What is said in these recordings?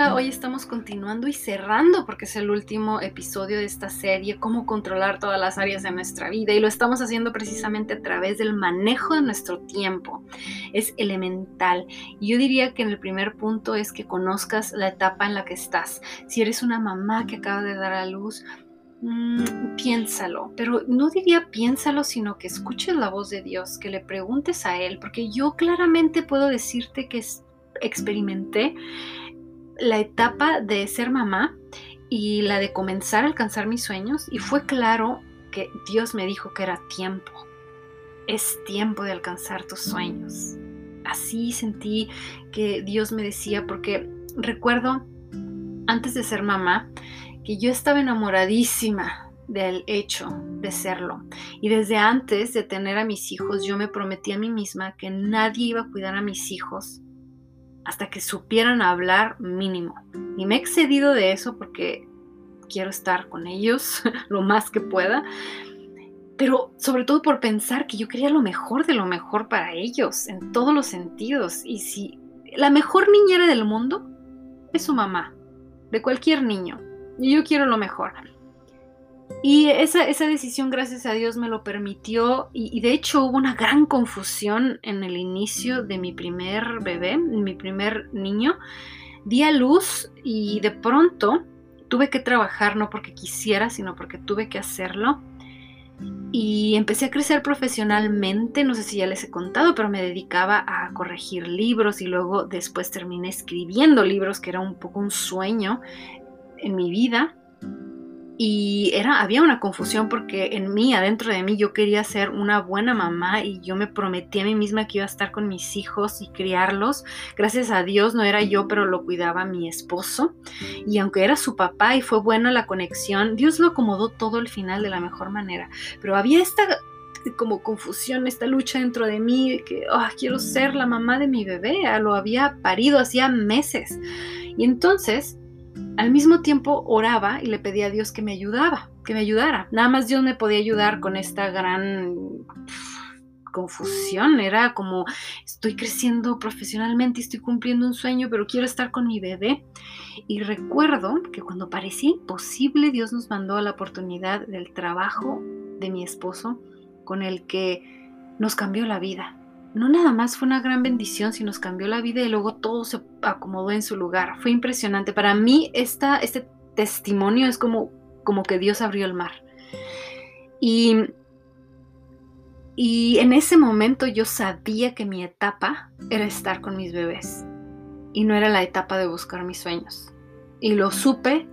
Hoy estamos continuando y cerrando porque es el último episodio de esta serie, cómo controlar todas las áreas de nuestra vida y lo estamos haciendo precisamente a través del manejo de nuestro tiempo. Es elemental. Yo diría que en el primer punto es que conozcas la etapa en la que estás. Si eres una mamá que acaba de dar a luz, mm, piénsalo, pero no diría piénsalo, sino que escuches la voz de Dios, que le preguntes a Él, porque yo claramente puedo decirte que experimenté la etapa de ser mamá y la de comenzar a alcanzar mis sueños y fue claro que Dios me dijo que era tiempo. Es tiempo de alcanzar tus sueños. Así sentí que Dios me decía porque recuerdo antes de ser mamá que yo estaba enamoradísima del hecho de serlo. Y desde antes de tener a mis hijos, yo me prometí a mí misma que nadie iba a cuidar a mis hijos hasta que supieran hablar mínimo. Y me he excedido de eso porque quiero estar con ellos lo más que pueda, pero sobre todo por pensar que yo quería lo mejor de lo mejor para ellos, en todos los sentidos. Y si la mejor niñera del mundo es su mamá, de cualquier niño, y yo quiero lo mejor. Y esa, esa, decisión, gracias a Dios, me lo permitió. Y, de hecho hubo una gran confusión en el inicio de mi primer bebé, mi primer niño. Di a luz y de pronto tuve que trabajar, no porque quisiera, sino porque tuve que hacerlo. Y empecé a crecer profesionalmente, no sé si ya les he contado, pero me dedicaba a corregir libros y luego después terminé escribiendo libros, que era un poco un sueño en mi vida y era, había una confusión porque en mí, adentro de mí, yo quería ser una buena mamá y yo me prometí a mí misma que iba a estar con mis hijos y criarlos. Gracias a Dios no era yo, pero lo cuidaba mi esposo. Y aunque era su papá y fue buena la conexión, Dios lo acomodó todo al final de la mejor manera. Pero había esta como confusión, esta lucha dentro de mí que oh, quiero ser la mamá de mi bebé. Lo había parido hacía meses. Y entonces al mismo tiempo oraba y le pedía a Dios que me ayudaba, que me ayudara. Nada más Dios me podía ayudar con esta gran confusión. Era como, estoy creciendo profesionalmente, estoy cumpliendo un sueño, pero quiero estar con mi bebé. Y recuerdo que cuando parecía imposible, Dios nos mandó la oportunidad del trabajo de mi esposo, con el que nos cambió la vida no nada más fue una gran bendición, sino nos cambió la vida y luego todo se acomodó en su lugar. Fue impresionante. Para mí este testimonio es como, como que Dios abrió el mar. Y, y en ese momento yo sabía que mi etapa era estar con mis bebés y no era la etapa de buscar mis sueños. Y lo supe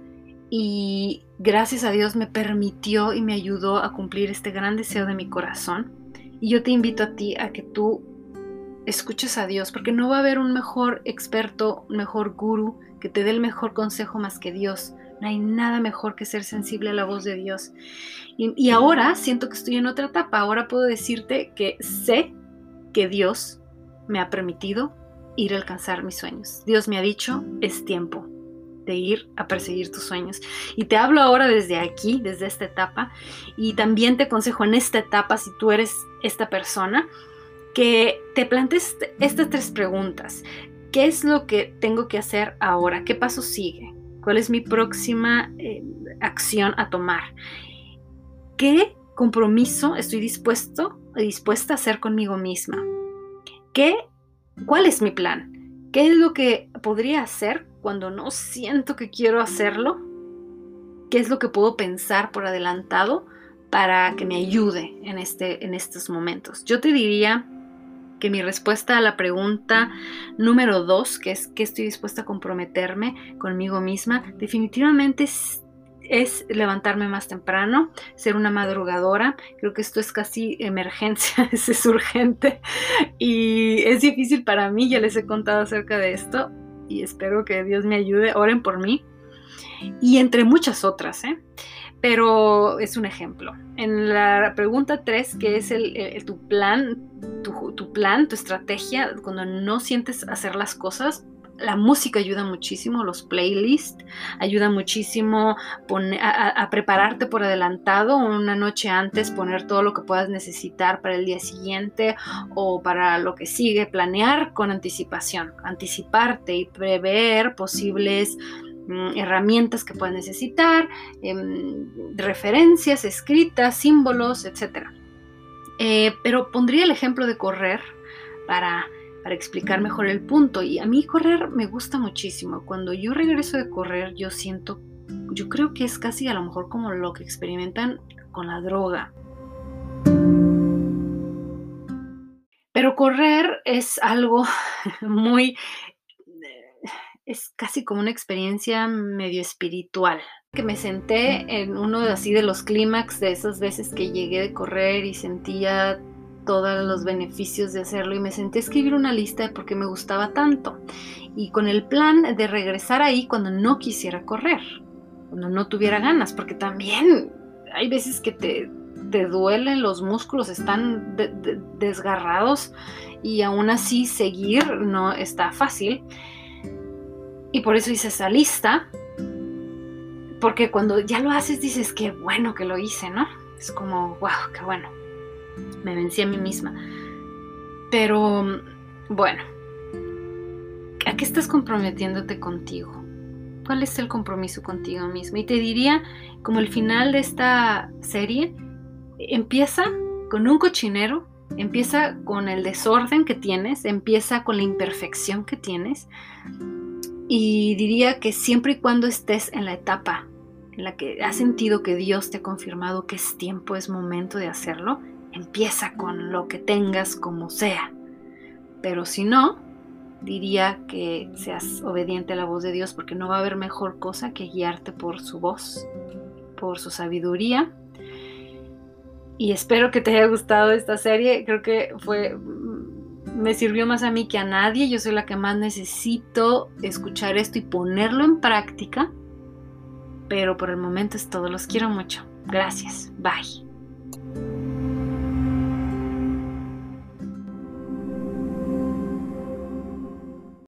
y gracias a Dios me permitió y me ayudó a cumplir este gran deseo de mi corazón. Y yo te invito a ti a que tú escuches a Dios, porque no va a haber un mejor experto, un mejor guru que te dé el mejor consejo más que Dios. No hay nada mejor que ser sensible a la voz de Dios. Y, ahora siento que estoy en otra etapa. Ahora puedo decirte que sé que Dios me ha permitido ir a alcanzar mis sueños. Dios me ha dicho, es tiempo de ir a perseguir tus sueños. Y te hablo ahora desde aquí, desde esta etapa. Y también te aconsejo en esta etapa, si tú eres esta persona, que te plantes estas tres preguntas. ¿Qué es lo que tengo que hacer ahora? ¿Qué paso sigue? ¿Cuál es mi próxima eh, acción a tomar? ¿Qué compromiso estoy dispuesto dispuesta a hacer conmigo misma? ¿Qué, ¿Cuál es mi plan? ¿Qué es lo que podría hacer cuando no siento que quiero hacerlo? ¿Qué es lo que puedo pensar por adelantado para que me ayude en, este, en estos momentos? Yo te diría que mi respuesta a la pregunta número dos, que es que estoy dispuesta a comprometerme conmigo misma, definitivamente es, levantarme más temprano, ser una madrugadora. Creo que esto es casi emergencia, es urgente y es difícil para mí, ya les he contado acerca de esto y espero que Dios me ayude, oren por mí y entre muchas otras, ¿eh? pero es un ejemplo. En la pregunta 3, que es el, tu plan, tu, plan, tu estrategia, cuando no sientes hacer las cosas, la música ayuda muchísimo, los playlists, ayuda muchísimo a, prepararte por adelantado, una noche antes poner todo lo que puedas necesitar para el día siguiente o para lo que sigue, planear con anticipación, anticiparte y prever posibles mm, herramientas que puedas necesitar, em, referencias escritas, símbolos, etc. Eh, pero pondría el ejemplo de correr para para explicar mejor el punto. Y a mí correr me gusta muchísimo. Cuando yo regreso de correr, yo siento, yo creo que es casi a lo mejor como lo que experimentan con la droga. Pero correr es algo muy, es casi como una experiencia medio espiritual. Que me senté en uno de así de los clímax de esas veces que llegué de correr y sentía todos los beneficios de hacerlo y me senté a escribir una lista de por qué me gustaba tanto y con el plan de regresar ahí cuando no quisiera correr, cuando no tuviera ganas, porque también hay veces que te, te duelen los músculos, están desgarrados y aún así seguir no está fácil. Y por eso hice esa lista, porque cuando ya lo haces dices, qué bueno que lo hice, ¿no? Es como, wow, qué bueno me vencí a mí misma. Pero, bueno, ¿a qué estás comprometiéndote contigo? ¿Cuál es el compromiso contigo mismo? Y te diría, como el final de esta serie, empieza con un cochinero, empieza con el desorden que tienes, empieza con la imperfección que tienes. Y diría que siempre y cuando estés en la etapa en la que has sentido que Dios te ha confirmado que es tiempo, es momento de hacerlo, Empieza con lo que tengas como sea. Pero si no, diría que seas obediente a la voz de Dios porque no va a haber mejor cosa que guiarte por su voz, por su sabiduría. Y espero que te haya gustado esta serie. Creo que fue me sirvió más a mí que a nadie. Yo soy la que más necesito escuchar esto y ponerlo en práctica. Pero por el momento es todo. Los quiero mucho. Gracias. Bye.